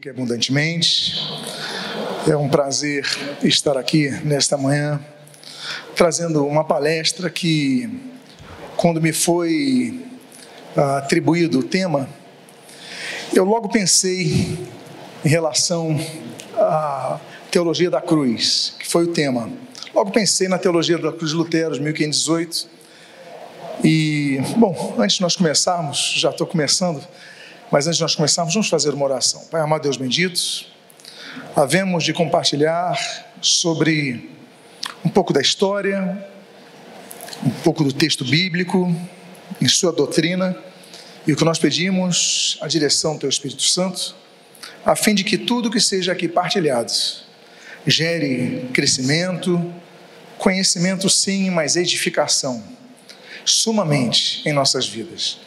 que abundantemente. É um prazer estar aqui nesta manhã, trazendo uma palestra que, quando me foi ah, atribuído o tema, eu logo pensei em relação à teologia da cruz, que foi o tema. Logo pensei na teologia da cruz de Lutero, 1518. E, bom, antes de nós começarmos, já estou começando mas antes de nós começarmos, vamos fazer uma oração. Pai amado Deus bendito, havemos de compartilhar sobre um pouco da história, um pouco do texto bíblico, em sua doutrina, e o que nós pedimos, a direção do Teu Espírito Santo, a fim de que tudo que seja aqui partilhado gere crescimento, conhecimento sim, mas edificação, sumamente em nossas vidas.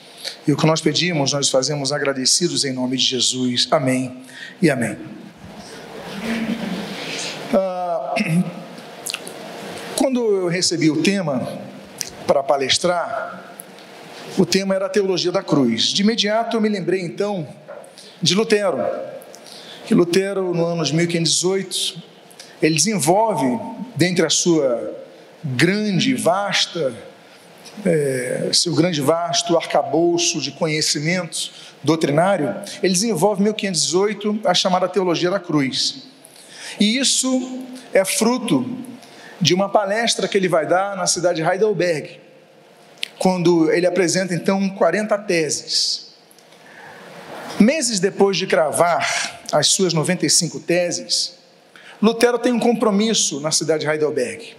E o que nós pedimos, nós fazemos agradecidos em nome de Jesus. Amém e amém. Ah, quando eu recebi o tema para palestrar, o tema era a teologia da cruz. De imediato eu me lembrei então de Lutero. Que Lutero, no ano de 1518, ele desenvolve, dentre a sua grande, vasta é, seu grande vasto arcabouço de conhecimentos doutrinário, ele desenvolve em 1518 a chamada teologia da cruz. E isso é fruto de uma palestra que ele vai dar na cidade de Heidelberg, quando ele apresenta então 40 teses. Meses depois de cravar as suas 95 teses, Lutero tem um compromisso na cidade de Heidelberg.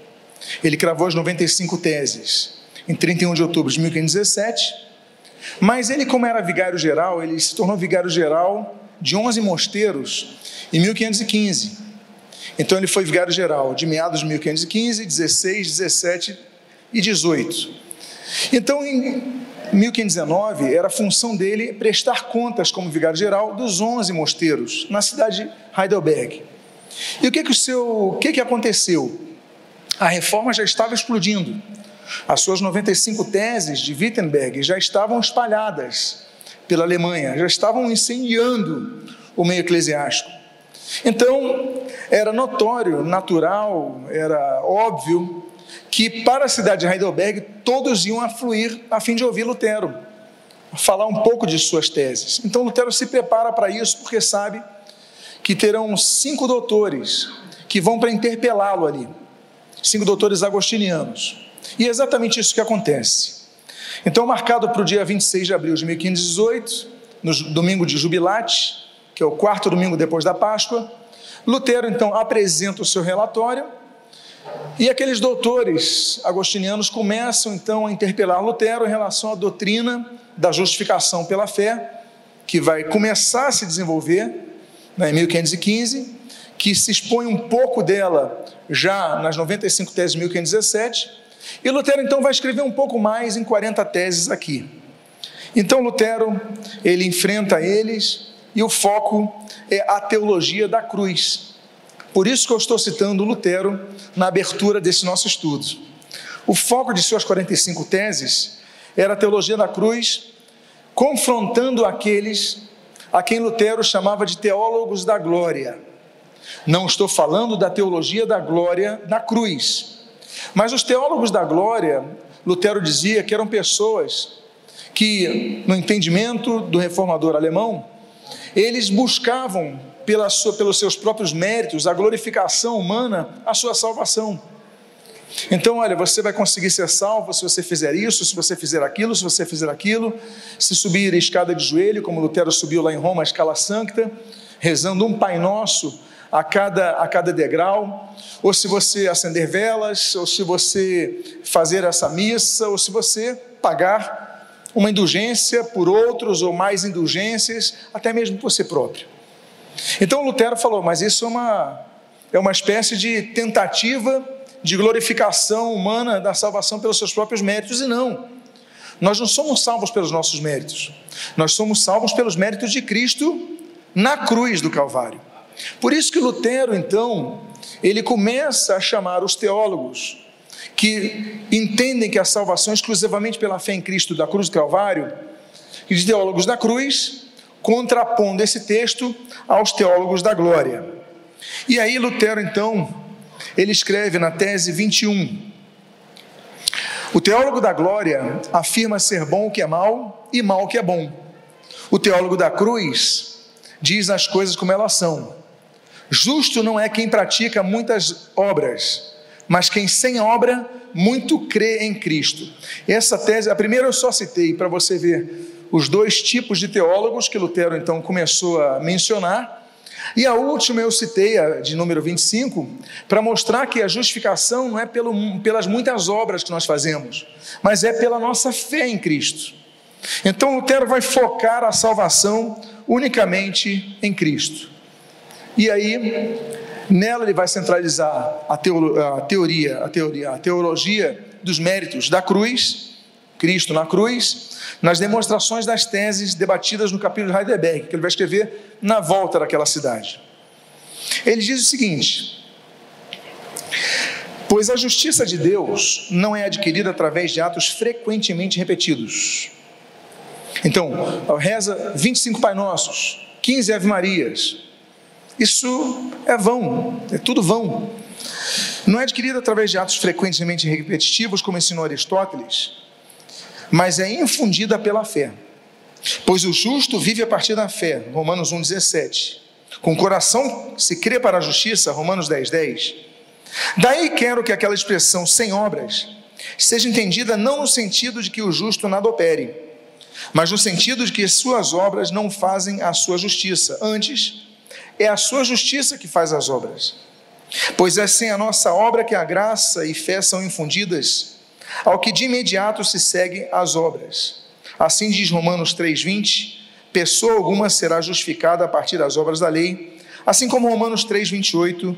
Ele cravou as 95 teses em 31 de outubro de 1517. Mas ele, como era vigário geral, ele se tornou vigário geral de 11 mosteiros em 1515. Então ele foi vigário geral de meados de 1515, 16, 17 e 18. Então em 1519 era função dele prestar contas como vigário geral dos 11 mosteiros na cidade de Heidelberg. E o que que o seu, o que que aconteceu? A reforma já estava explodindo. As suas 95 teses de Wittenberg já estavam espalhadas pela Alemanha, já estavam incendiando o meio eclesiástico. Então, era notório, natural, era óbvio que para a cidade de Heidelberg todos iam afluir a fim de ouvir Lutero, falar um pouco de suas teses. Então, Lutero se prepara para isso porque sabe que terão cinco doutores que vão para interpelá-lo ali, cinco doutores agostinianos. E é exatamente isso que acontece. Então, marcado para o dia 26 de abril de 1518, no domingo de Jubilate, que é o quarto domingo depois da Páscoa, Lutero então apresenta o seu relatório e aqueles doutores agostinianos começam então a interpelar Lutero em relação à doutrina da justificação pela fé, que vai começar a se desenvolver né, em 1515, que se expõe um pouco dela já nas 95 teses de 1517 e Lutero então vai escrever um pouco mais em 40 teses aqui. Então Lutero, ele enfrenta eles e o foco é a teologia da cruz. Por isso que eu estou citando Lutero na abertura desse nosso estudo. O foco de suas 45 teses era a teologia da cruz, confrontando aqueles a quem Lutero chamava de teólogos da glória. Não estou falando da teologia da glória na cruz, mas os teólogos da glória, Lutero dizia que eram pessoas que, no entendimento do reformador alemão, eles buscavam sua, pelos seus próprios méritos, a glorificação humana, a sua salvação. Então, olha, você vai conseguir ser salvo se você fizer isso, se você fizer aquilo, se você fizer aquilo, se subir a escada de joelho, como Lutero subiu lá em Roma, a escala sancta, rezando um Pai Nosso a cada, a cada degrau, ou se você acender velas, ou se você fazer essa missa, ou se você pagar uma indulgência por outros, ou mais indulgências, até mesmo por si próprio. Então Lutero falou, mas isso é uma, é uma espécie de tentativa de glorificação humana da salvação pelos seus próprios méritos, e não. Nós não somos salvos pelos nossos méritos, nós somos salvos pelos méritos de Cristo na cruz do Calvário. Por isso que Lutero, então, ele começa a chamar os teólogos que entendem que a salvação é exclusivamente pela fé em Cristo da cruz do Calvário, e de teólogos da cruz, contrapondo esse texto aos teólogos da glória. E aí Lutero, então, ele escreve na tese 21. O teólogo da glória afirma ser bom o que é mal e mal o que é bom. O teólogo da cruz diz as coisas como elas são. Justo não é quem pratica muitas obras, mas quem sem obra muito crê em Cristo. Essa tese, a primeira eu só citei para você ver os dois tipos de teólogos que Lutero então começou a mencionar. E a última eu citei, a de número 25, para mostrar que a justificação não é pelo, pelas muitas obras que nós fazemos, mas é pela nossa fé em Cristo. Então Lutero vai focar a salvação unicamente em Cristo. E aí, nela ele vai centralizar a, teolo, a teoria, a teoria, a teologia dos méritos da cruz, Cristo na cruz, nas demonstrações das teses debatidas no capítulo de Heidelberg, que ele vai escrever na volta daquela cidade. Ele diz o seguinte: Pois a justiça de Deus não é adquirida através de atos frequentemente repetidos. Então, reza 25 Pai Nossos, 15 Ave Marias. Isso é vão, é tudo vão. Não é adquirida através de atos frequentemente repetitivos, como ensinou Aristóteles, mas é infundida pela fé. Pois o justo vive a partir da fé, Romanos 1,17. Com o coração se crê para a justiça, Romanos 10,10. 10. Daí quero que aquela expressão sem obras seja entendida não no sentido de que o justo nada opere, mas no sentido de que suas obras não fazem a sua justiça. Antes, é a sua justiça que faz as obras. Pois é sem a nossa obra que a graça e fé são infundidas ao que de imediato se segue as obras. Assim diz Romanos 3:20, pessoa alguma será justificada a partir das obras da lei, assim como Romanos 3:28,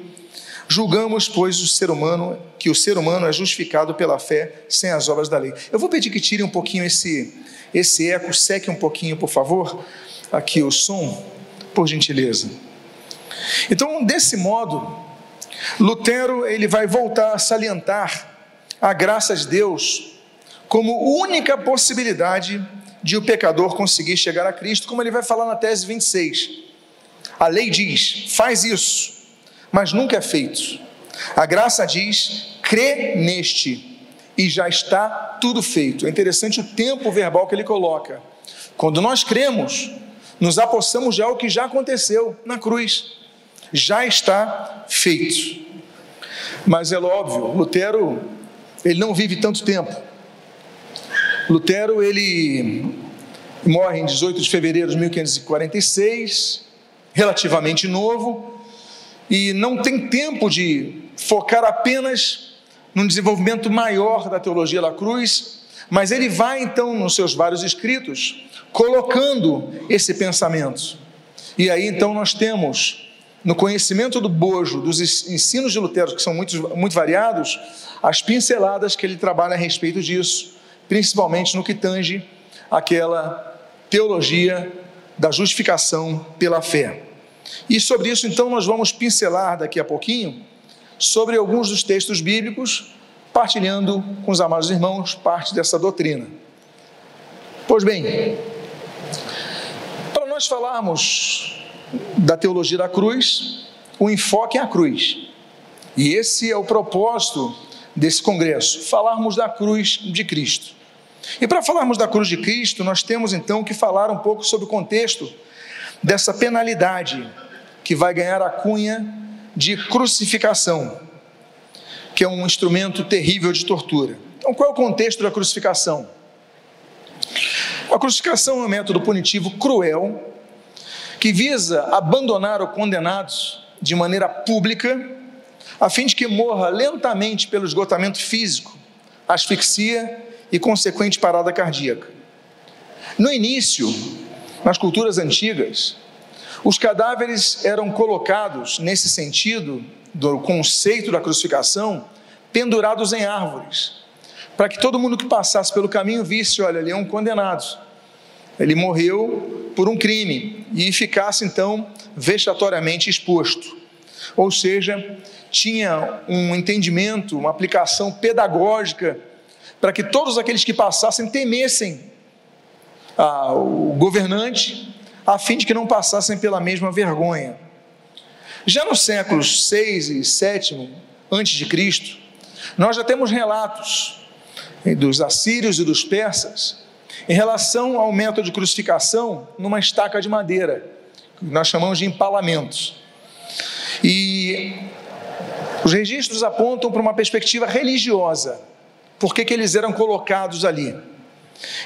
julgamos pois o ser humano que o ser humano é justificado pela fé sem as obras da lei. Eu vou pedir que tire um pouquinho esse esse eco, seque um pouquinho, por favor, aqui o som, por gentileza. Então, desse modo, Lutero ele vai voltar a salientar a graça de Deus como única possibilidade de o pecador conseguir chegar a Cristo, como ele vai falar na tese 26. A lei diz: faz isso, mas nunca é feito. A graça diz: crê neste, e já está tudo feito. É interessante o tempo verbal que ele coloca. Quando nós cremos, nos apossamos de algo que já aconteceu na cruz. Já está feito. Mas é óbvio, Lutero ele não vive tanto tempo. Lutero, ele morre em 18 de fevereiro de 1546, relativamente novo, e não tem tempo de focar apenas num desenvolvimento maior da teologia da cruz, mas ele vai então nos seus vários escritos colocando esse pensamento. E aí então nós temos no conhecimento do bojo, dos ensinos de Lutero, que são muito, muito variados, as pinceladas que ele trabalha a respeito disso, principalmente no que tange aquela teologia da justificação pela fé. E sobre isso, então, nós vamos pincelar daqui a pouquinho sobre alguns dos textos bíblicos, partilhando com os amados irmãos parte dessa doutrina. Pois bem, para nós falarmos da teologia da cruz, o enfoque é a cruz. E esse é o propósito desse congresso, falarmos da cruz de Cristo. E para falarmos da cruz de Cristo, nós temos então que falar um pouco sobre o contexto dessa penalidade que vai ganhar a cunha de crucificação, que é um instrumento terrível de tortura. Então, qual é o contexto da crucificação? A crucificação é um método punitivo cruel que visa abandonar o condenado de maneira pública, a fim de que morra lentamente pelo esgotamento físico, asfixia e consequente parada cardíaca. No início, nas culturas antigas, os cadáveres eram colocados, nesse sentido do conceito da crucificação, pendurados em árvores, para que todo mundo que passasse pelo caminho visse: olha, ali é um condenado. Ele morreu por um crime e ficasse então vexatoriamente exposto. Ou seja, tinha um entendimento, uma aplicação pedagógica para que todos aqueles que passassem temessem ah, o governante, a fim de que não passassem pela mesma vergonha. Já nos séculos 6 e 7 antes de Cristo, nós já temos relatos dos assírios e dos persas em relação ao método de crucificação numa estaca de madeira, que nós chamamos de empalamentos. E os registros apontam para uma perspectiva religiosa. Por que, que eles eram colocados ali?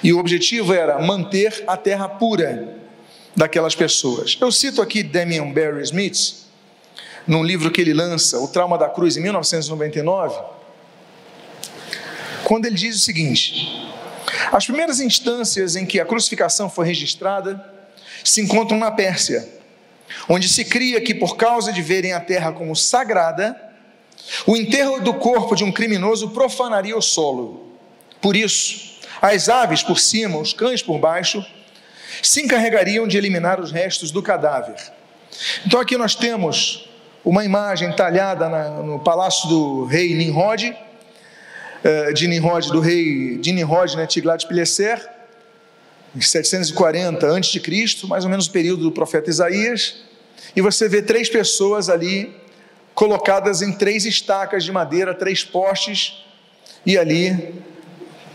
E o objetivo era manter a terra pura daquelas pessoas. Eu cito aqui Damian Barry Smith, num livro que ele lança, O Trauma da Cruz, em 1999, quando ele diz o seguinte: as primeiras instâncias em que a crucificação foi registrada se encontram na Pérsia, onde se cria que, por causa de verem a terra como sagrada, o enterro do corpo de um criminoso profanaria o solo. Por isso, as aves por cima, os cães por baixo, se encarregariam de eliminar os restos do cadáver. Então aqui nós temos uma imagem talhada na, no palácio do rei Nimrod, eh, de Nimrod, do rei de Nimrod, né, Tiglat-Pileser, em 740 a.C., mais ou menos o período do profeta Isaías, e você vê três pessoas ali colocadas em três estacas de madeira, três postes, e ali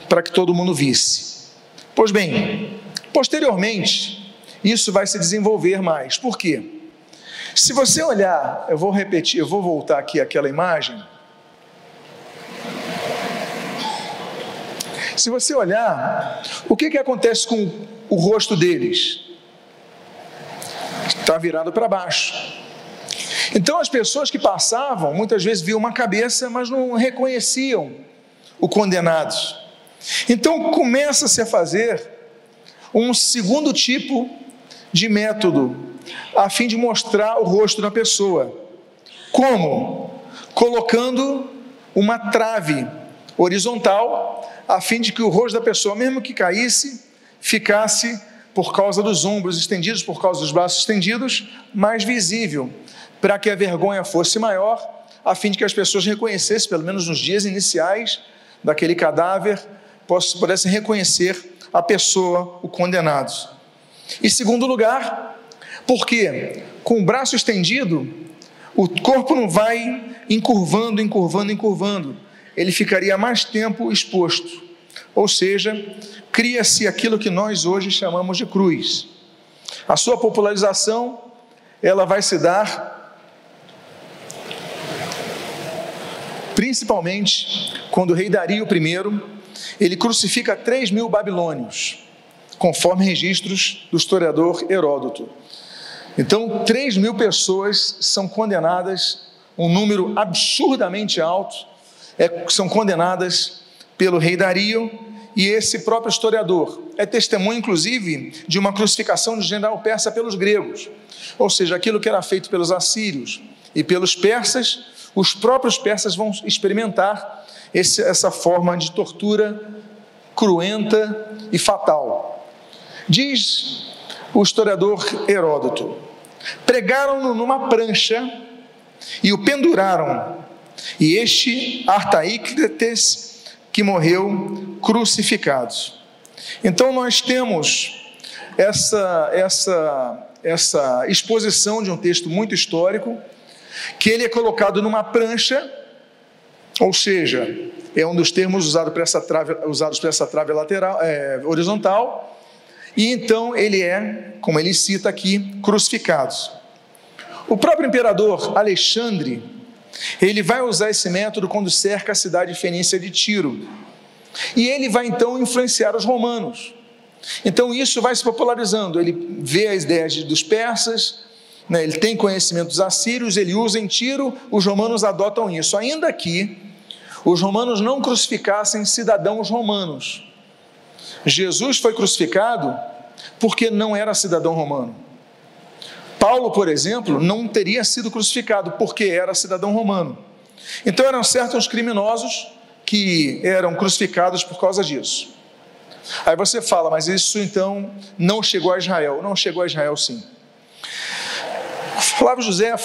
para que todo mundo visse. Pois bem, posteriormente, isso vai se desenvolver mais. Por quê? Se você olhar, eu vou repetir, eu vou voltar aqui aquela imagem. Se você olhar, o que, que acontece com o rosto deles? Está virado para baixo. Então as pessoas que passavam muitas vezes viam uma cabeça, mas não reconheciam o condenado. Então começa-se a fazer um segundo tipo de método a fim de mostrar o rosto da pessoa. Como? Colocando uma trave horizontal a fim de que o rosto da pessoa, mesmo que caísse, ficasse por causa dos ombros estendidos, por causa dos braços estendidos, mais visível para que a vergonha fosse maior, a fim de que as pessoas reconhecessem, pelo menos nos dias iniciais daquele cadáver, pudessem reconhecer a pessoa, o condenado. E segundo lugar, porque com o braço estendido, o corpo não vai encurvando, encurvando, encurvando, ele ficaria mais tempo exposto. Ou seja, cria-se aquilo que nós hoje chamamos de cruz. A sua popularização, ela vai se dar principalmente quando o rei Dario I, ele crucifica 3 mil babilônios, conforme registros do historiador Heródoto. Então, 3 mil pessoas são condenadas, um número absurdamente alto, é, são condenadas pelo rei Dario, e esse próprio historiador é testemunho, inclusive, de uma crucificação de general persa pelos gregos, ou seja, aquilo que era feito pelos assírios e pelos persas, os próprios persas vão experimentar esse, essa forma de tortura cruenta e fatal. Diz o historiador Heródoto: pregaram-no numa prancha e o penduraram, e este Artaícrates que morreu crucificado. Então nós temos essa essa essa exposição de um texto muito histórico que ele é colocado numa prancha, ou seja, é um dos termos usado para essa trave, usados para essa trave lateral, é, horizontal, e então ele é, como ele cita aqui, crucificado. O próprio imperador Alexandre, ele vai usar esse método quando cerca a cidade fenícia de Tiro. E ele vai então influenciar os romanos. Então isso vai se popularizando. Ele vê as ideias dos persas, né, ele tem conhecimentos assírios, ele usa em tiro, os romanos adotam isso. Ainda que os romanos não crucificassem cidadãos romanos. Jesus foi crucificado porque não era cidadão romano. Paulo, por exemplo, não teria sido crucificado porque era cidadão romano. Então eram certos criminosos que eram crucificados por causa disso. Aí você fala, mas isso então não chegou a Israel. Não chegou a Israel sim. Flávio José,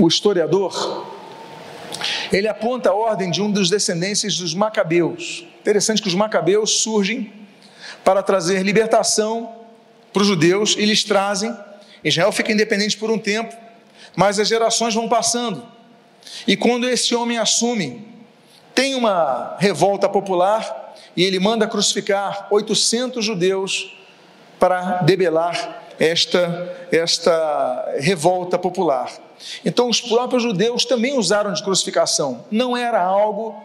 o historiador, ele aponta a ordem de um dos descendentes dos Macabeus. Interessante que os Macabeus surgem para trazer libertação para os judeus e lhes trazem. Israel fica independente por um tempo, mas as gerações vão passando. E quando esse homem assume, tem uma revolta popular e ele manda crucificar 800 judeus para debelar esta, esta revolta popular. Então, os próprios judeus também usaram de crucificação. Não era algo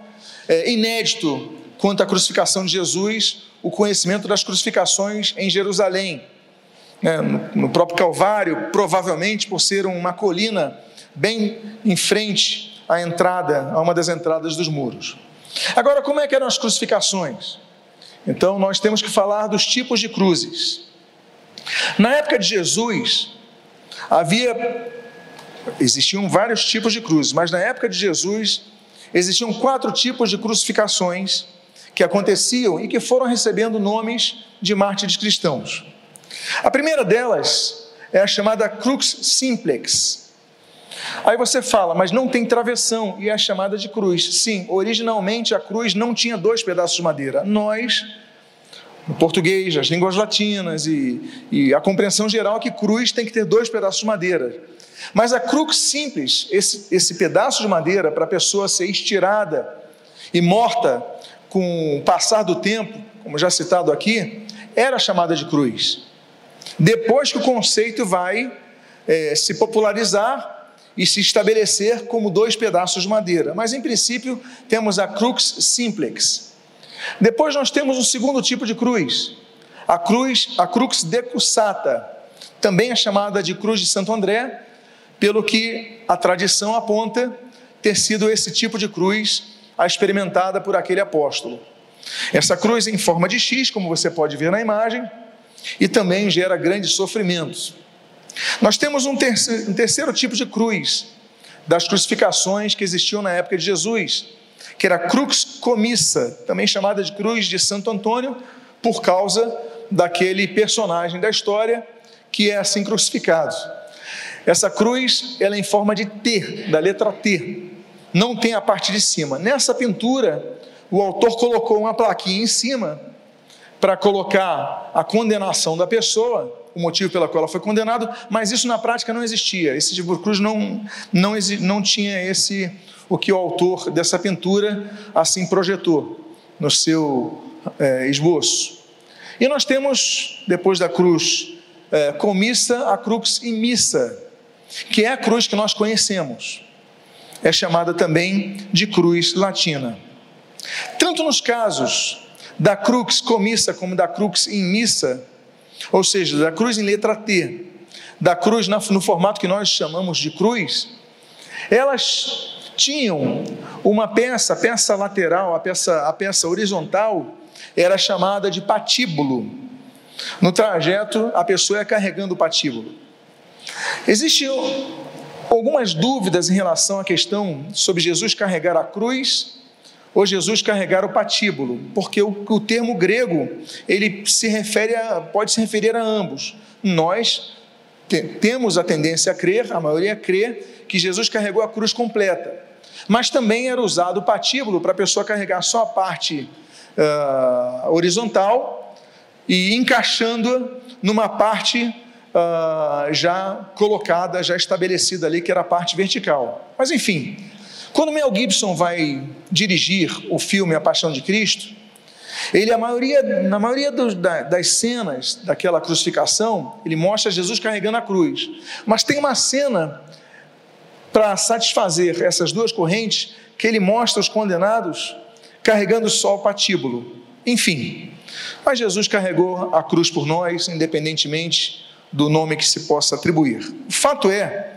é, inédito quanto à crucificação de Jesus, o conhecimento das crucificações em Jerusalém. É, no, no próprio Calvário, provavelmente por ser uma colina bem em frente à entrada, a uma das entradas dos muros. Agora, como é que eram as crucificações? Então, nós temos que falar dos tipos de cruzes. Na época de Jesus, havia existiam vários tipos de cruzes, mas na época de Jesus existiam quatro tipos de crucificações que aconteciam e que foram recebendo nomes de mártires cristãos. A primeira delas é a chamada crux simplex. Aí você fala, mas não tem travessão e é chamada de cruz. Sim, originalmente a cruz não tinha dois pedaços de madeira. Nós no português, as línguas latinas e, e, a compreensão geral é que cruz tem que ter dois pedaços de madeira. Mas a crux simples, esse, esse pedaço de madeira para a pessoa ser estirada e morta com o passar do tempo, como já citado aqui, era chamada de cruz. Depois que o conceito vai é, se popularizar e se estabelecer como dois pedaços de madeira. Mas em princípio temos a crux simplex, depois nós temos um segundo tipo de cruz, a cruz, a crux decussata, também é chamada de cruz de Santo André, pelo que a tradição aponta ter sido esse tipo de cruz a experimentada por aquele apóstolo. Essa cruz em forma de X, como você pode ver na imagem, e também gera grandes sofrimentos. Nós temos um terceiro, um terceiro tipo de cruz das crucificações que existiam na época de Jesus, que era a crux comissa, também chamada de cruz de Santo Antônio, por causa daquele personagem da história que é assim crucificado. Essa cruz, ela é em forma de T, da letra T. Não tem a parte de cima. Nessa pintura, o autor colocou uma plaquinha em cima para colocar a condenação da pessoa, o motivo pelo qual ela foi condenada, mas isso na prática não existia. Esse tipo de cruz não, não, não tinha esse o que o autor dessa pintura assim projetou no seu é, esboço. E nós temos, depois da cruz é, comissa, a crux imissa, que é a cruz que nós conhecemos. É chamada também de cruz latina. Tanto nos casos da crux comissa como da crux imissa, ou seja, da cruz em letra T, da cruz no formato que nós chamamos de cruz, elas tinham uma peça, a peça lateral, a peça, a peça horizontal, era chamada de patíbulo. No trajeto, a pessoa ia carregando o patíbulo. Existiam algumas dúvidas em relação à questão sobre Jesus carregar a cruz ou Jesus carregar o patíbulo, porque o, o termo grego ele se refere a, pode se referir a ambos. Nós te, temos a tendência a crer, a maioria crê, que Jesus carregou a cruz completa mas também era usado o patíbulo para a pessoa carregar só a parte uh, horizontal e encaixando-a numa parte uh, já colocada, já estabelecida ali, que era a parte vertical. Mas enfim, quando Mel Gibson vai dirigir o filme A Paixão de Cristo, ele, maioria, na maioria da, das cenas daquela crucificação, ele mostra Jesus carregando a cruz. Mas tem uma cena para satisfazer essas duas correntes que ele mostra os condenados carregando só o patíbulo. Enfim, mas Jesus carregou a cruz por nós, independentemente do nome que se possa atribuir. O fato é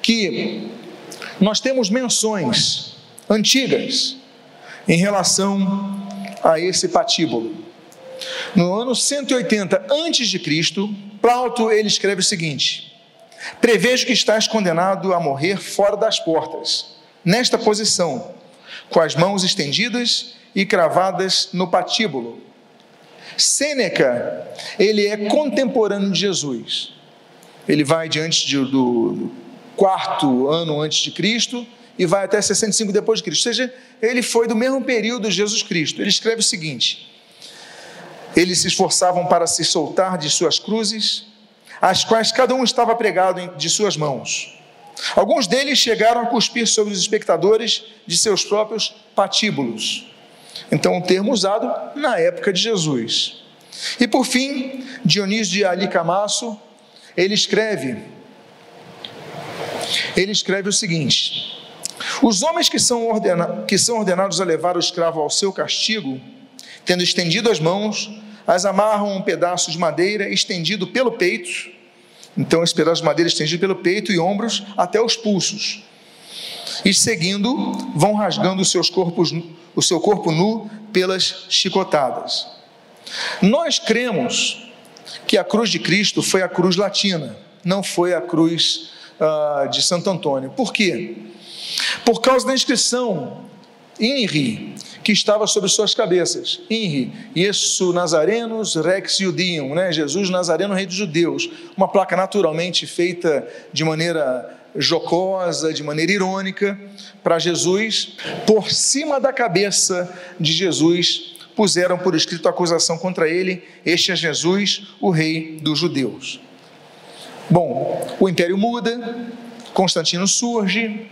que nós temos menções antigas em relação a esse patíbulo. No ano 180 antes de Cristo, Plauto ele escreve o seguinte: Prevejo que estás condenado a morrer fora das portas, nesta posição, com as mãos estendidas e cravadas no patíbulo. Sêneca, ele é contemporâneo de Jesus. Ele vai diante de, do quarto ano antes de Cristo e vai até 65 depois de Cristo. Ou seja, ele foi do mesmo período de Jesus Cristo. Ele escreve o seguinte: Eles se esforçavam para se soltar de suas cruzes, as quais cada um estava pregado de suas mãos. Alguns deles chegaram a cuspir sobre os espectadores de seus próprios patíbulos. Então, um termo usado na época de Jesus. E por fim, Dionísio de Alicamasso, ele escreve, ele escreve o seguinte: Os homens que são, ordena, que são ordenados a levar o escravo ao seu castigo, tendo estendido as mãos, as amarram um pedaço de madeira estendido pelo peito, então esse pedaço de madeira estendido pelo peito e ombros até os pulsos. E seguindo, vão rasgando os seus corpos, o seu corpo nu pelas chicotadas. Nós cremos que a cruz de Cristo foi a cruz latina, não foi a cruz uh, de Santo Antônio. Por quê? Por causa da inscrição INRI, que estava sobre suas cabeças. INRI, Iesu Nazarenos Rex Judium, né? Jesus Nazareno, Rei dos Judeus. Uma placa naturalmente feita de maneira jocosa, de maneira irônica, para Jesus. Por cima da cabeça de Jesus, puseram por escrito acusação contra ele: Este é Jesus, o Rei dos Judeus. Bom, o império muda, Constantino surge,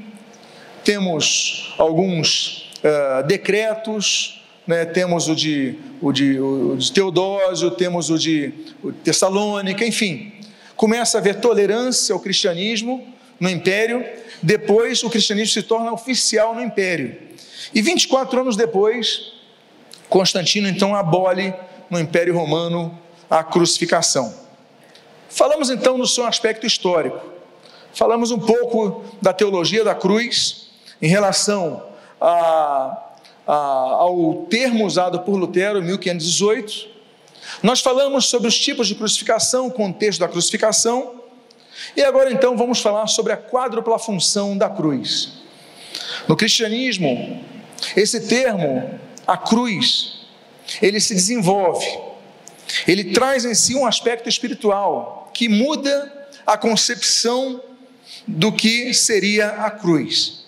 temos alguns uh, decretos, né, temos o de, o, de, o de Teodósio, temos o de o Tessalônica, enfim. Começa a haver tolerância ao cristianismo no império, depois o cristianismo se torna oficial no império. E 24 anos depois, Constantino então abole no Império Romano a crucificação. Falamos então no seu aspecto histórico. Falamos um pouco da teologia da cruz em relação a, a, ao termo usado por Lutero em 1518. Nós falamos sobre os tipos de crucificação, o contexto da crucificação. E agora então vamos falar sobre a quádrupla função da cruz. No cristianismo, esse termo, a cruz, ele se desenvolve, ele traz em si um aspecto espiritual que muda a concepção do que seria a cruz.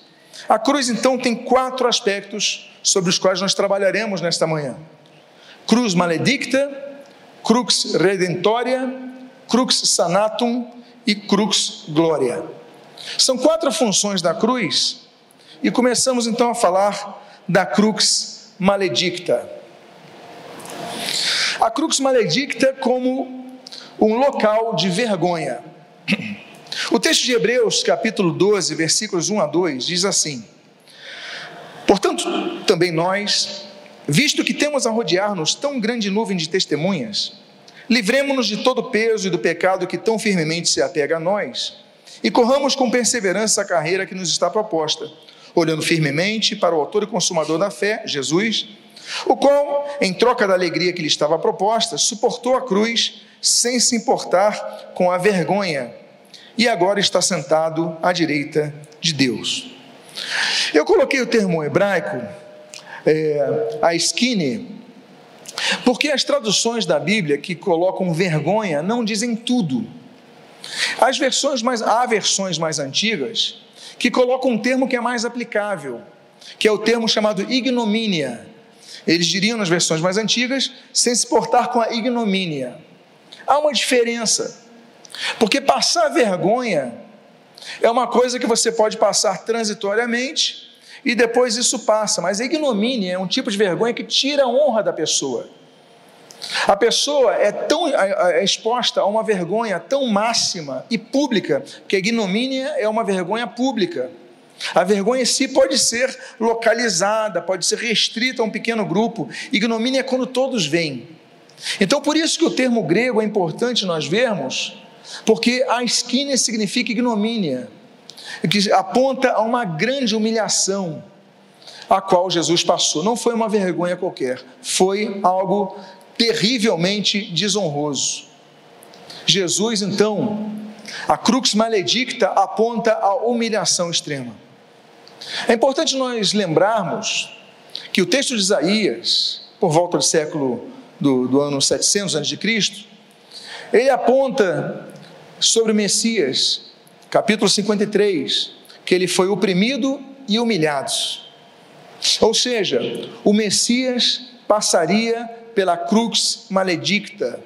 A cruz, então, tem quatro aspectos sobre os quais nós trabalharemos nesta manhã: cruz maledicta, crux redentoria, crux sanatum e crux gloria. São quatro funções da cruz e começamos então a falar da crux maledicta. A crux maledicta como um local de vergonha. O texto de Hebreus, capítulo 12, versículos 1 a 2, diz assim: Portanto, também nós, visto que temos a rodear-nos tão grande nuvem de testemunhas, livremos-nos de todo o peso e do pecado que tão firmemente se apega a nós, e corramos com perseverança a carreira que nos está proposta, olhando firmemente para o autor e consumador da fé, Jesus, o qual, em troca da alegria que lhe estava proposta, suportou a cruz sem se importar com a vergonha e agora está sentado à direita de Deus. Eu coloquei o termo hebraico, é, a skinny, porque as traduções da Bíblia que colocam vergonha não dizem tudo. As versões mais, há versões mais antigas que colocam um termo que é mais aplicável, que é o termo chamado ignomínia. Eles diriam nas versões mais antigas, sem se portar com a ignomínia. Há uma diferença. Porque passar vergonha é uma coisa que você pode passar transitoriamente e depois isso passa, mas a ignomínia é um tipo de vergonha que tira a honra da pessoa. A pessoa é tão é exposta a uma vergonha tão máxima e pública que a ignomínia é uma vergonha pública. A vergonha em si pode ser localizada, pode ser restrita a um pequeno grupo. Ignomínia é quando todos vêm. Então, por isso que o termo grego é importante nós vermos, porque a esquina significa ignomínia, que aponta a uma grande humilhação a qual Jesus passou. Não foi uma vergonha qualquer, foi algo terrivelmente desonroso. Jesus, então, a crux maledicta aponta a humilhação extrema. É importante nós lembrarmos que o texto de Isaías, por volta do século do, do ano 700 a.C., ele aponta sobre o Messias, capítulo 53, que ele foi oprimido e humilhado. Ou seja, o Messias passaria pela cruz maledicta.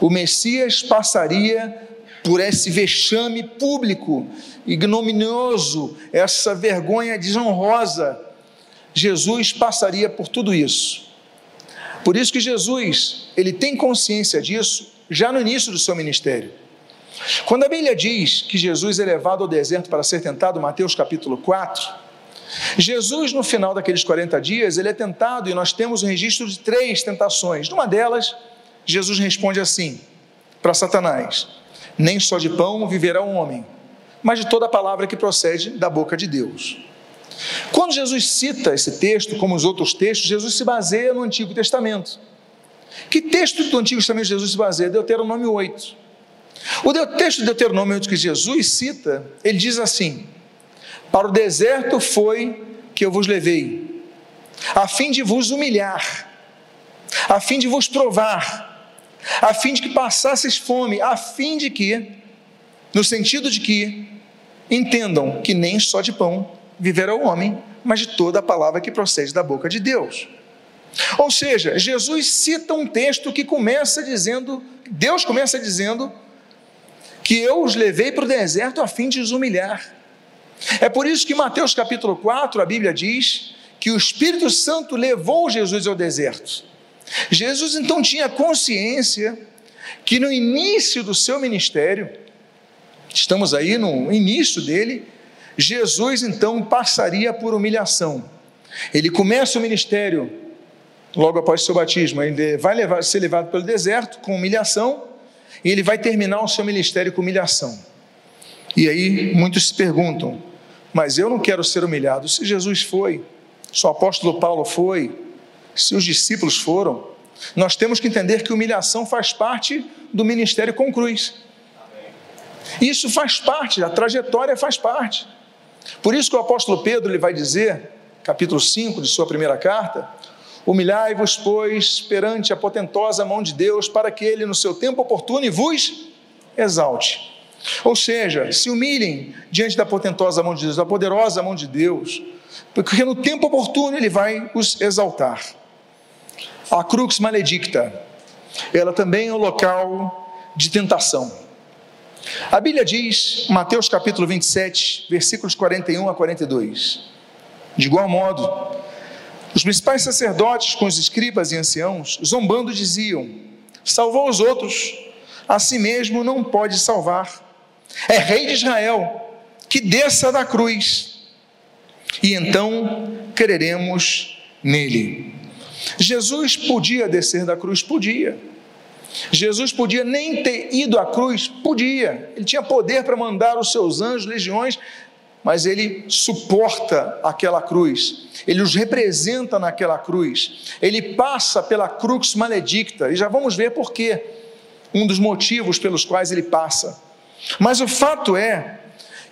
O Messias passaria por esse vexame público, ignominioso, essa vergonha desonrosa. Jesus passaria por tudo isso. Por isso que Jesus, ele tem consciência disso já no início do seu ministério. Quando a Bíblia diz que Jesus é levado ao deserto para ser tentado, Mateus capítulo 4, Jesus, no final daqueles 40 dias, ele é tentado e nós temos um registro de três tentações. Numa delas, Jesus responde assim para Satanás: Nem só de pão viverá um homem, mas de toda a palavra que procede da boca de Deus. Quando Jesus cita esse texto, como os outros textos, Jesus se baseia no Antigo Testamento. Que texto do Antigo Testamento Jesus se baseia? Deuteronômio 8. O texto de Deuteronômio 8 que Jesus cita, ele diz assim: Para o deserto foi que eu vos levei, a fim de vos humilhar, a fim de vos provar, a fim de que passasseis fome, a fim de que, no sentido de que, entendam que nem só de pão viverá o homem, mas de toda a palavra que procede da boca de Deus. Ou seja, Jesus cita um texto que começa dizendo, Deus começa dizendo, que eu os levei para o deserto a fim de os humilhar. É por isso que Mateus capítulo 4, a Bíblia diz que o Espírito Santo levou Jesus ao deserto. Jesus então tinha consciência que no início do seu ministério, estamos aí no início dele, Jesus então passaria por humilhação. Ele começa o ministério logo após seu batismo, ele vai levar, ser levado pelo deserto com humilhação, e ele vai terminar o seu ministério com humilhação. E aí muitos se perguntam: mas eu não quero ser humilhado. Se Jesus foi, se o apóstolo Paulo foi, se os discípulos foram, nós temos que entender que humilhação faz parte do ministério com cruz. Isso faz parte, a trajetória faz parte. Por isso que o apóstolo Pedro ele vai dizer, capítulo 5 de sua primeira carta, Humilhai-vos, pois, perante a potentosa mão de Deus, para que Ele, no seu tempo oportuno, vos exalte. Ou seja, se humilhem diante da potentosa mão de Deus, da poderosa mão de Deus, porque no tempo oportuno Ele vai os exaltar. A crux maledicta, ela também é um local de tentação. A Bíblia diz, Mateus capítulo 27, versículos 41 a 42, de igual modo, os principais sacerdotes com os escribas e anciãos, zombando, diziam: Salvou os outros, a si mesmo não pode salvar. É rei de Israel, que desça da cruz, e então creremos nele. Jesus podia descer da cruz? Podia. Jesus podia nem ter ido à cruz? Podia. Ele tinha poder para mandar os seus anjos, legiões, mas ele suporta aquela cruz, ele os representa naquela cruz, ele passa pela crux maledicta, e já vamos ver por quê, um dos motivos pelos quais ele passa. Mas o fato é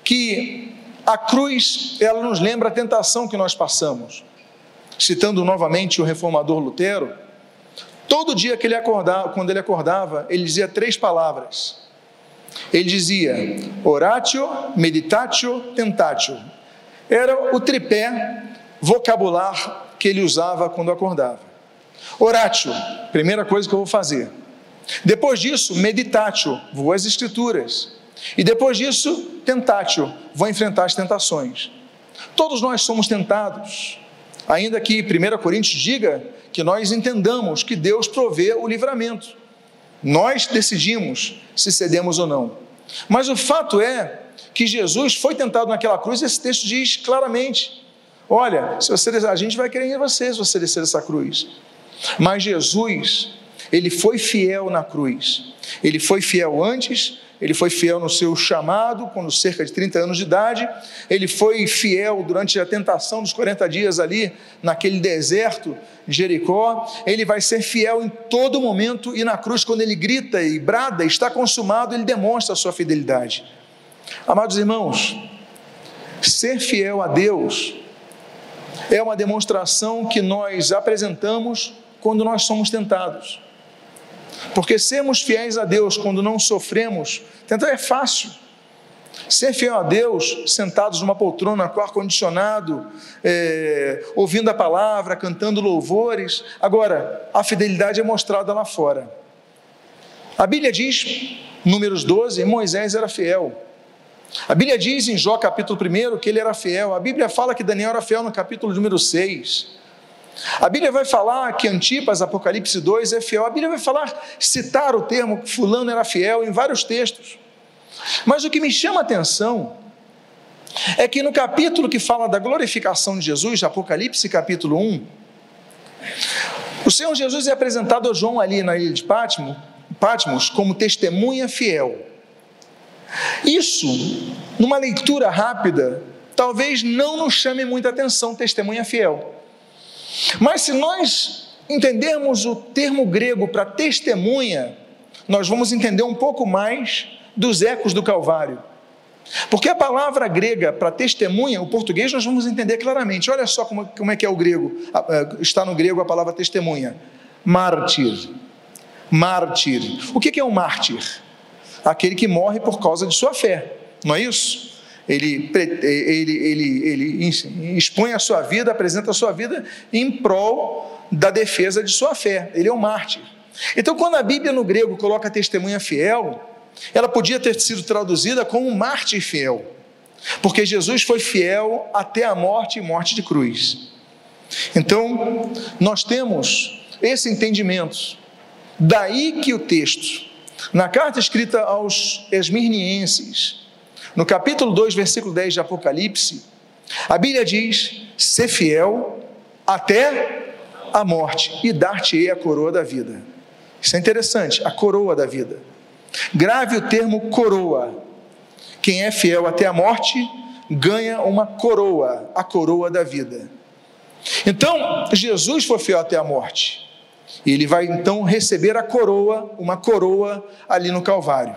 que a cruz, ela nos lembra a tentação que nós passamos. Citando novamente o reformador Lutero, todo dia que ele acordava, quando ele acordava, ele dizia três palavras: ele dizia oratio, meditatio, tentatio. Era o tripé vocabular que ele usava quando acordava. Oratio, primeira coisa que eu vou fazer. Depois disso, meditatio, vou às escrituras. E depois disso, tentatio, vou enfrentar as tentações. Todos nós somos tentados. Ainda que 1 Coríntios diga que nós entendamos que Deus provê o livramento. Nós decidimos se cedemos ou não. Mas o fato é que Jesus foi tentado naquela cruz, esse texto diz claramente: olha, se você, a gente vai querer em você se você descer essa cruz. Mas Jesus, ele foi fiel na cruz. Ele foi fiel antes, ele foi fiel no seu chamado, quando cerca de 30 anos de idade, ele foi fiel durante a tentação dos 40 dias ali, naquele deserto de Jericó, ele vai ser fiel em todo momento e na cruz, quando ele grita e brada, está consumado, ele demonstra a sua fidelidade. Amados irmãos, ser fiel a Deus é uma demonstração que nós apresentamos quando nós somos tentados. Porque sermos fiéis a Deus quando não sofremos, tentar é fácil. Ser fiel a Deus, sentados numa poltrona com ar-condicionado, é, ouvindo a palavra, cantando louvores. Agora, a fidelidade é mostrada lá fora. A Bíblia diz, Números 12, Moisés era fiel. A Bíblia diz em Jó capítulo 1 que ele era fiel. A Bíblia fala que Daniel era fiel no capítulo número 6. A Bíblia vai falar que Antipas, Apocalipse 2, é fiel. A Bíblia vai falar, citar o termo fulano era fiel em vários textos. Mas o que me chama a atenção é que no capítulo que fala da glorificação de Jesus, Apocalipse capítulo 1, o Senhor Jesus é apresentado a João ali na ilha de Patmos, Patmos como testemunha fiel. Isso, numa leitura rápida, talvez não nos chame muita atenção, testemunha fiel. Mas se nós entendermos o termo grego para testemunha, nós vamos entender um pouco mais dos ecos do Calvário. Porque a palavra grega para testemunha, o português nós vamos entender claramente. Olha só como, como é que é o grego, está no grego a palavra testemunha: mártir. Mártir. O que é um mártir? Aquele que morre por causa de sua fé, não é isso? Ele, ele, ele, ele expõe a sua vida, apresenta a sua vida em prol da defesa de sua fé. Ele é um mártir. Então, quando a Bíblia no grego coloca testemunha fiel, ela podia ter sido traduzida como mártir fiel, porque Jesus foi fiel até a morte e morte de cruz. Então, nós temos esse entendimento. Daí que o texto, na carta escrita aos esmirnienses, no capítulo 2, versículo 10 de Apocalipse, a Bíblia diz: ser fiel até a morte e dar-te-ei a coroa da vida. Isso é interessante, a coroa da vida. Grave o termo coroa. Quem é fiel até a morte ganha uma coroa, a coroa da vida. Então, Jesus foi fiel até a morte. E ele vai então receber a coroa, uma coroa ali no Calvário.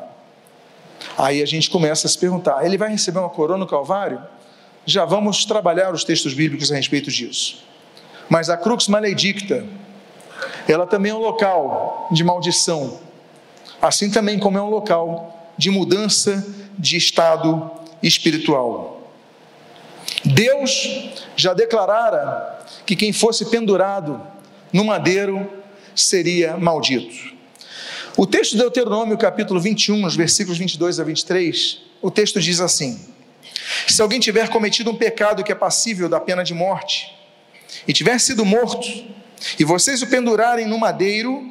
Aí a gente começa a se perguntar: ele vai receber uma coroa no Calvário? Já vamos trabalhar os textos bíblicos a respeito disso. Mas a crux maledicta, ela também é um local de maldição assim também como é um local de mudança de estado espiritual. Deus já declarara que quem fosse pendurado no madeiro seria maldito. O texto de Deuteronômio, capítulo 21, nos versículos 22 a 23, o texto diz assim: Se alguém tiver cometido um pecado que é passível da pena de morte, e tiver sido morto, e vocês o pendurarem no madeiro,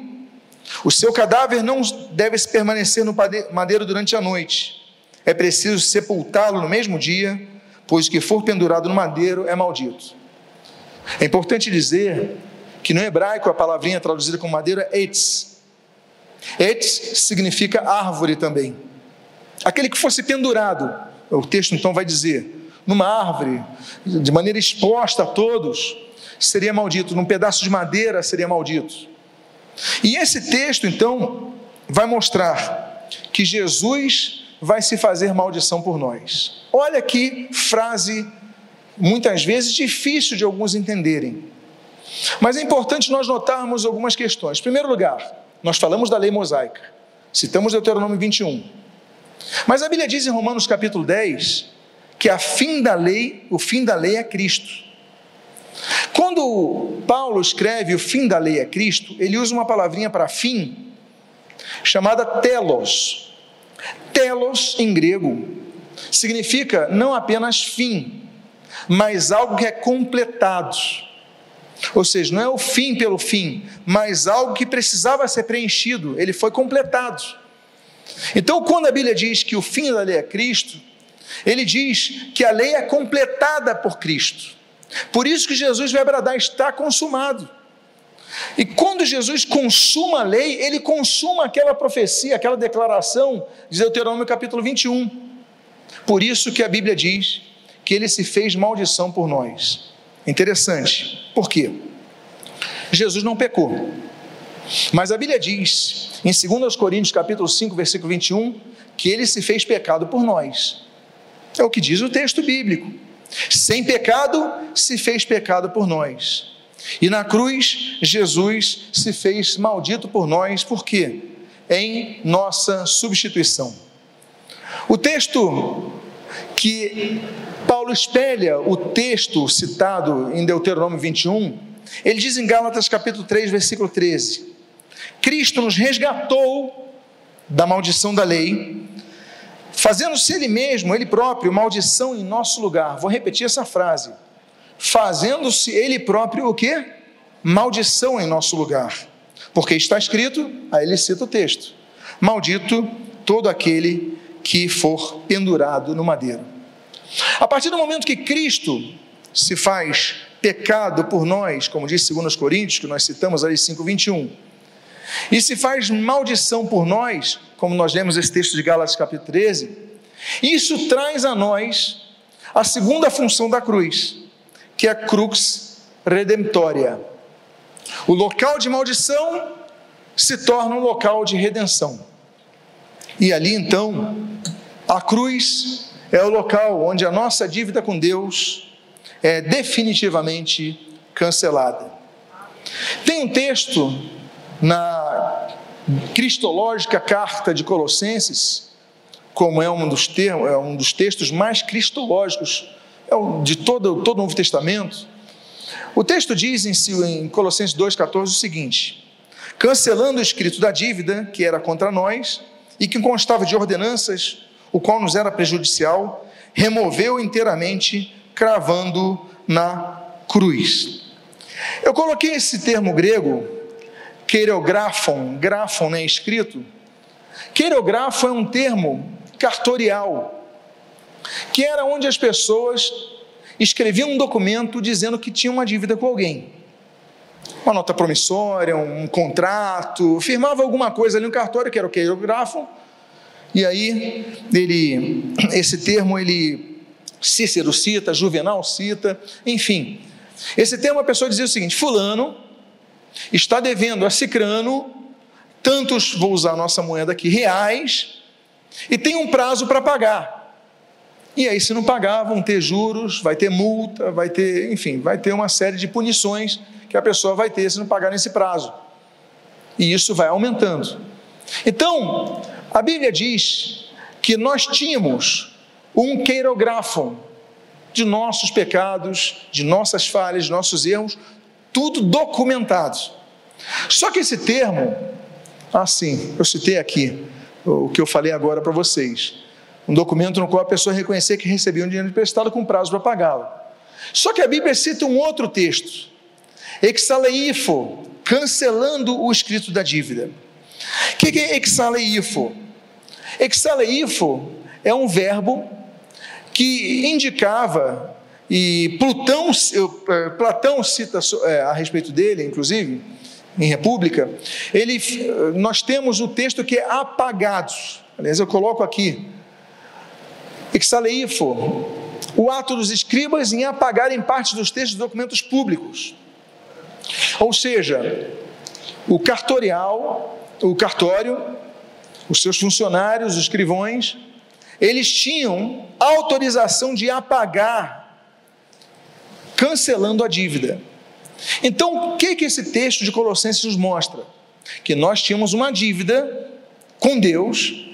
o seu cadáver não deve permanecer no madeiro durante a noite. É preciso sepultá-lo no mesmo dia, pois o que for pendurado no madeiro é maldito. É importante dizer que no hebraico a palavrinha traduzida como madeiro é etz. Etz significa árvore também. Aquele que fosse pendurado, o texto então vai dizer, numa árvore, de maneira exposta a todos, seria maldito, num pedaço de madeira seria maldito. E esse texto, então, vai mostrar que Jesus vai se fazer maldição por nós. Olha que frase, muitas vezes difícil de alguns entenderem. Mas é importante nós notarmos algumas questões. Em primeiro lugar, nós falamos da lei mosaica, citamos Deuteronômio 21. Mas a Bíblia diz em Romanos capítulo 10 que a fim da lei, o fim da lei é Cristo. Quando Paulo escreve o fim da lei é Cristo, ele usa uma palavrinha para fim chamada telos. Telos em grego significa não apenas fim, mas algo que é completado. Ou seja, não é o fim pelo fim, mas algo que precisava ser preenchido, ele foi completado. Então, quando a Bíblia diz que o fim da lei é Cristo, ele diz que a lei é completada por Cristo. Por isso que Jesus vai bradar: está consumado. E quando Jesus consuma a lei, ele consuma aquela profecia, aquela declaração de Deuteronômio capítulo 21. Por isso que a Bíblia diz que ele se fez maldição por nós. Interessante. Por quê? Jesus não pecou. Mas a Bíblia diz, em 2 Coríntios capítulo 5, versículo 21, que ele se fez pecado por nós. É o que diz o texto bíblico. Sem pecado, se fez pecado por nós. E na cruz, Jesus se fez maldito por nós, por quê? Em nossa substituição. O texto que Paulo espelha o texto citado em Deuteronômio 21. Ele diz em Gálatas capítulo 3, versículo 13: Cristo nos resgatou da maldição da lei, fazendo-se Ele mesmo, Ele próprio, maldição em nosso lugar. Vou repetir essa frase. Fazendo-se Ele próprio o quê? Maldição em nosso lugar. Porque está escrito, aí ele cita o texto: Maldito todo aquele que for pendurado no madeiro. A partir do momento que Cristo se faz pecado por nós, como diz 2 Coríntios, que nós citamos ali 5:21, e se faz maldição por nós, como nós lemos esse texto de Gálatas capítulo 13, isso traz a nós a segunda função da cruz, que é a crux redemptória. O local de maldição se torna um local de redenção. E ali então, a cruz é o local onde a nossa dívida com Deus é definitivamente cancelada. Tem um texto na cristológica carta de Colossenses, como é um dos, termos, é um dos textos mais cristológicos é de todo, todo o Novo Testamento. O texto diz em, em Colossenses 2,14 o seguinte: cancelando o escrito da dívida que era contra nós e que constava de ordenanças, o qual nos era prejudicial, removeu inteiramente, cravando na cruz. Eu coloquei esse termo grego Queirografon, grafon, né, escrito. Queirografo é um termo cartorial, que era onde as pessoas escreviam um documento dizendo que tinha uma dívida com alguém. Uma nota promissória, um contrato, firmava alguma coisa ali no cartório, que era o queirografo, e aí ele, esse termo ele Cícero cita, Juvenal cita, enfim. Esse termo a pessoa dizia o seguinte: fulano está devendo a Cicrano tantos, vou usar a nossa moeda aqui, reais, e tem um prazo para pagar. E aí, se não pagar, vão ter juros, vai ter multa, vai ter, enfim, vai ter uma série de punições que a pessoa vai ter se não pagar nesse prazo. E isso vai aumentando. Então, a Bíblia diz que nós tínhamos um queirografo de nossos pecados, de nossas falhas, de nossos erros, tudo documentado. Só que esse termo, assim, eu citei aqui o que eu falei agora para vocês, um documento no qual a pessoa reconhecer que recebia um dinheiro emprestado com prazo para pagá-lo. Só que a Bíblia cita um outro texto, exaleifo, cancelando o escrito da dívida. O que é exaleifo? Exaleifo é um verbo que indicava e Plutão, eh, Platão cita eh, a respeito dele, inclusive, em República, ele, nós temos o texto que é apagados. Aliás, eu coloco aqui. Exaleifo, o ato dos escribas em apagarem parte dos textos dos documentos públicos. Ou seja, o cartorial, o cartório, os seus funcionários, os escrivões, eles tinham autorização de apagar cancelando a dívida. Então, o que, que esse texto de Colossenses nos mostra? Que nós tínhamos uma dívida com Deus,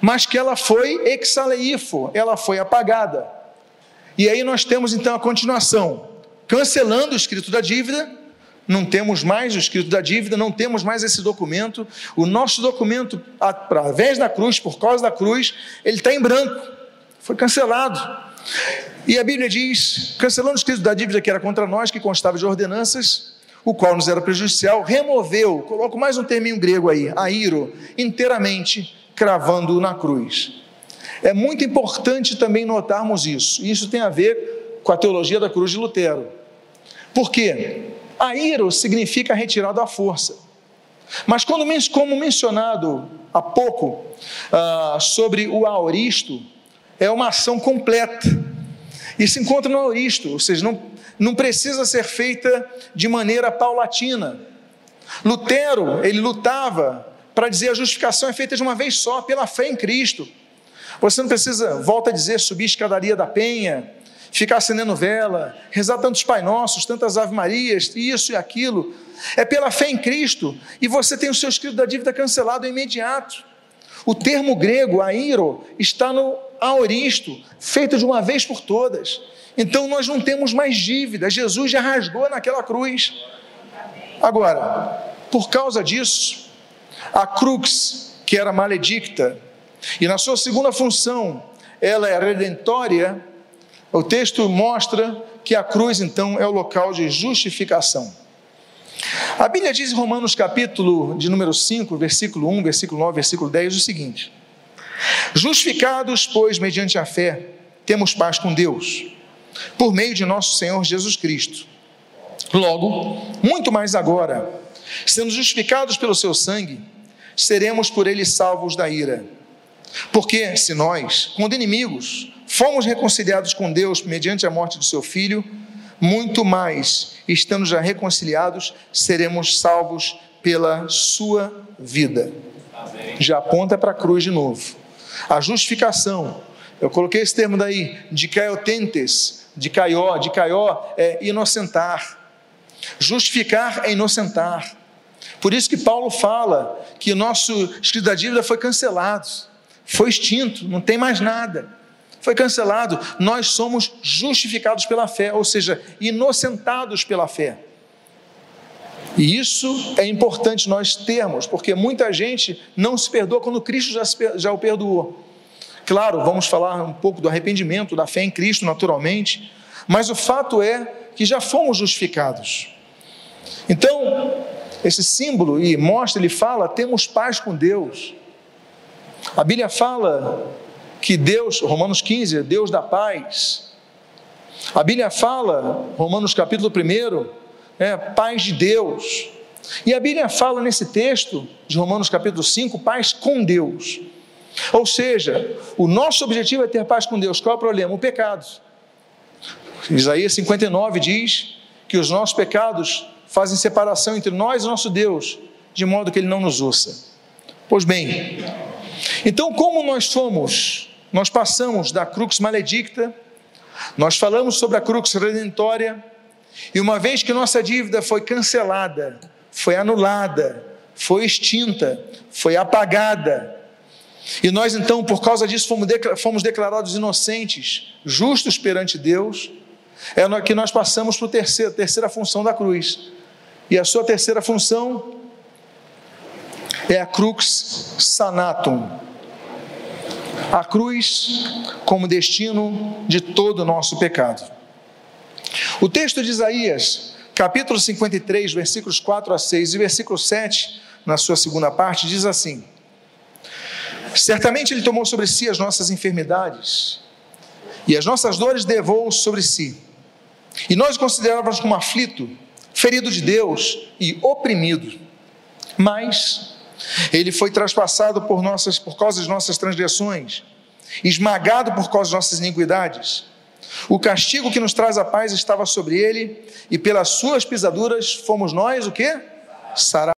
mas que ela foi exaleifo, ela foi apagada. E aí nós temos então a continuação, cancelando o escrito da dívida, não temos mais o escrito da dívida, não temos mais esse documento. O nosso documento, através da cruz, por causa da cruz, ele está em branco, foi cancelado. E a Bíblia diz: cancelando o escrito da dívida que era contra nós, que constava de ordenanças, o qual nos era prejudicial, removeu, coloco mais um terminho grego aí, airo, inteiramente, cravando-o na cruz. É muito importante também notarmos isso. Isso tem a ver com a teologia da cruz de Lutero. Por quê? Airo significa retirado à força. Mas quando, como mencionado há pouco uh, sobre o auristo, é uma ação completa. E se encontra no auristo, ou seja, não, não precisa ser feita de maneira paulatina. Lutero, ele lutava para dizer a justificação é feita de uma vez só, pela fé em Cristo. Você não precisa, volta a dizer, subir a escadaria da penha, ficar acendendo vela, rezar tantos Pai Nossos, tantas Ave Marias, isso e aquilo. É pela fé em Cristo, e você tem o seu escrito da dívida cancelado imediato. O termo grego, airo, está no aoristo, feito de uma vez por todas. Então nós não temos mais dívida. Jesus já rasgou naquela cruz. Agora, por causa disso, a crux, que era maledicta, e na sua segunda função, ela é redentória, o texto mostra que a cruz então é o local de justificação. A Bíblia diz em Romanos capítulo de número 5, versículo 1, versículo 9, versículo 10 o seguinte: Justificados, pois, mediante a fé, temos paz com Deus, por meio de nosso Senhor Jesus Cristo. Logo, muito mais agora, sendo justificados pelo seu sangue, seremos por ele salvos da ira. Porque se nós, quando inimigos, fomos reconciliados com Deus mediante a morte do seu filho, muito mais, estando já reconciliados, seremos salvos pela sua vida. Amém. Já aponta para a cruz de novo. A justificação, eu coloquei esse termo daí, de caiotentes, de caió, de caió é inocentar. Justificar é inocentar. Por isso que Paulo fala que o nosso escrito da dívida foi cancelado, foi extinto, não tem mais nada. Foi cancelado. Nós somos justificados pela fé, ou seja, inocentados pela fé. E isso é importante nós termos, porque muita gente não se perdoa quando Cristo já, já o perdoou. Claro, vamos falar um pouco do arrependimento, da fé em Cristo, naturalmente, mas o fato é que já fomos justificados. Então, esse símbolo, e mostra, ele fala, temos paz com Deus. A Bíblia fala que Deus, Romanos 15, Deus da paz. A Bíblia fala, Romanos capítulo 1, é, paz de Deus. E a Bíblia fala nesse texto de Romanos capítulo 5, paz com Deus. Ou seja, o nosso objetivo é ter paz com Deus. Qual é o problema? O pecado. Isaías 59 diz que os nossos pecados fazem separação entre nós e nosso Deus, de modo que Ele não nos ouça. Pois bem, então como nós somos, nós passamos da crux maledicta, nós falamos sobre a crux redentória, e uma vez que nossa dívida foi cancelada, foi anulada, foi extinta, foi apagada, e nós então, por causa disso, fomos declarados inocentes, justos perante Deus, é que nós passamos para a terceira, terceira função da cruz. E a sua terceira função é a crux sanatum. A cruz como destino de todo o nosso pecado. O texto de Isaías, capítulo 53, versículos 4 a 6 e versículo 7, na sua segunda parte, diz assim: Certamente Ele tomou sobre si as nossas enfermidades e as nossas dores levou sobre si. E nós o considerávamos como aflito, ferido de Deus e oprimido. Mas ele foi traspassado por, nossas, por causa das nossas transgressões, esmagado por causa das nossas iniquidades. O castigo que nos traz a paz estava sobre ele, e pelas suas pisaduras fomos nós o que? Sarados.